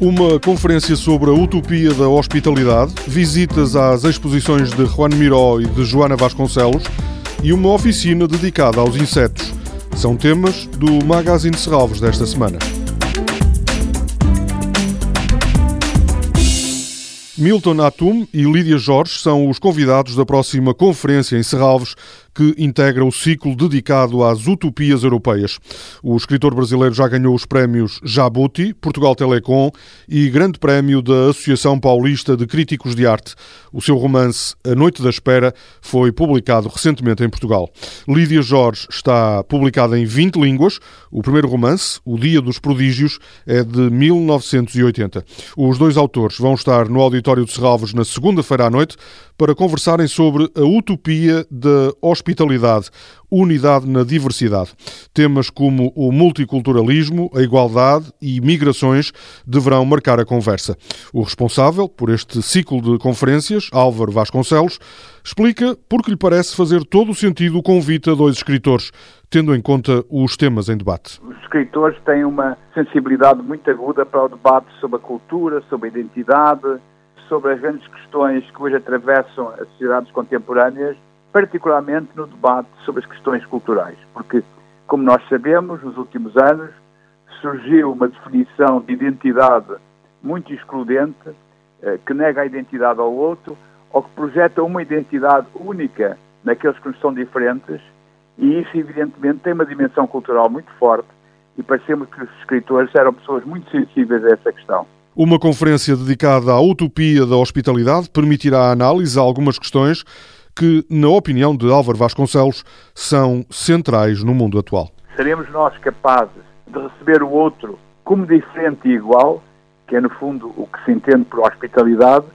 uma conferência sobre a utopia da hospitalidade, visitas às exposições de Juan Miró e de Joana Vasconcelos e uma oficina dedicada aos insetos. São temas do Magazine Serralvos desta semana. Milton Atum e Lídia Jorge são os convidados da próxima conferência em Serralves, que integra o ciclo dedicado às utopias europeias. O escritor brasileiro já ganhou os prémios Jabuti, Portugal Telecom e Grande Prémio da Associação Paulista de Críticos de Arte. O seu romance A Noite da Espera foi publicado recentemente em Portugal. Lídia Jorge está publicada em 20 línguas. O primeiro romance, O Dia dos Prodígios, é de 1980. Os dois autores vão estar no auditório de Serralvos na segunda-feira à noite para conversarem sobre a utopia da hospitalidade, unidade na diversidade. Temas como o multiculturalismo, a igualdade e migrações deverão marcar a conversa. O responsável por este ciclo de conferências, Álvaro Vasconcelos, explica por que lhe parece fazer todo o sentido o convite a dois escritores, tendo em conta os temas em debate. Os escritores têm uma sensibilidade muito aguda para o debate sobre a cultura, sobre a identidade, sobre as grandes questões que hoje atravessam as sociedades contemporâneas, particularmente no debate sobre as questões culturais. Porque, como nós sabemos, nos últimos anos surgiu uma definição de identidade muito excludente, eh, que nega a identidade ao outro, ou que projeta uma identidade única naqueles que nos são diferentes, e isso, evidentemente, tem uma dimensão cultural muito forte, e parecemos que os escritores eram pessoas muito sensíveis a essa questão. Uma conferência dedicada à utopia da hospitalidade permitirá a análise a algumas questões que, na opinião de Álvaro Vasconcelos, são centrais no mundo atual. Seremos nós capazes de receber o outro como diferente e igual, que é no fundo o que se entende por hospitalidade,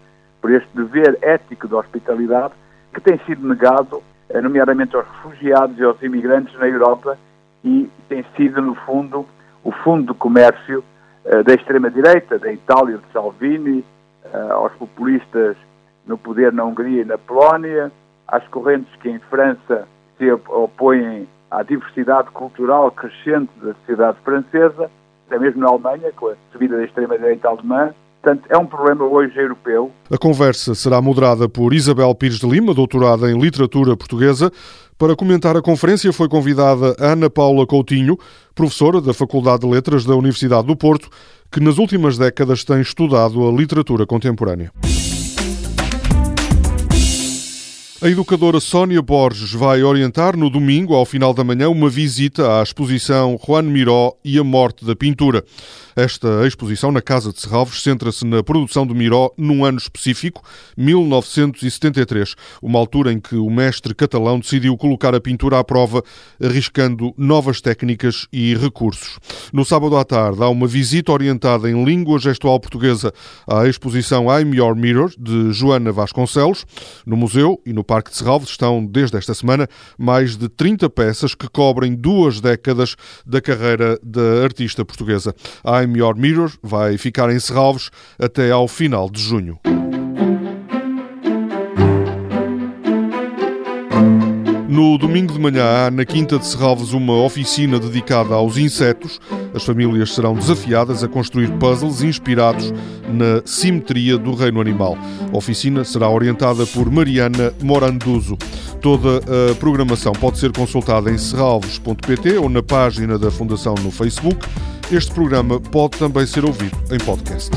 por este dever ético da hospitalidade, que tem sido negado, eh, nomeadamente aos refugiados e aos imigrantes na Europa, e tem sido, no fundo, o fundo de comércio eh, da extrema-direita, da Itália, de Salvini, eh, aos populistas no poder na Hungria e na Polónia, às correntes que em França se opõem à diversidade cultural crescente da sociedade francesa, até mesmo na Alemanha, com a subida da extrema-direita alemã. Portanto, é um problema hoje europeu. A conversa será moderada por Isabel Pires de Lima, doutorada em Literatura Portuguesa, para comentar a conferência foi convidada Ana Paula Coutinho, professora da Faculdade de Letras da Universidade do Porto, que nas últimas décadas tem estudado a literatura contemporânea. A educadora Sónia Borges vai orientar no domingo, ao final da manhã, uma visita à exposição Juan Miró e a Morte da Pintura. Esta exposição na Casa de Serralves centra-se na produção de Miró num ano específico, 1973, uma altura em que o mestre catalão decidiu colocar a pintura à prova, arriscando novas técnicas e recursos. No sábado à tarde há uma visita orientada em língua gestual portuguesa à exposição I'm Your Mirror, de Joana Vasconcelos. No museu e no Parque de Serralves estão, desde esta semana, mais de 30 peças que cobrem duas décadas da carreira da artista portuguesa. I'm Your Mirror vai ficar em Serralves até ao final de junho. No domingo de manhã na Quinta de Serralves uma oficina dedicada aos insetos. As famílias serão desafiadas a construir puzzles inspirados na simetria do reino animal. A oficina será orientada por Mariana Moranduso. Toda a programação pode ser consultada em serralves.pt ou na página da Fundação no Facebook. Este programa pode também ser ouvido em podcast.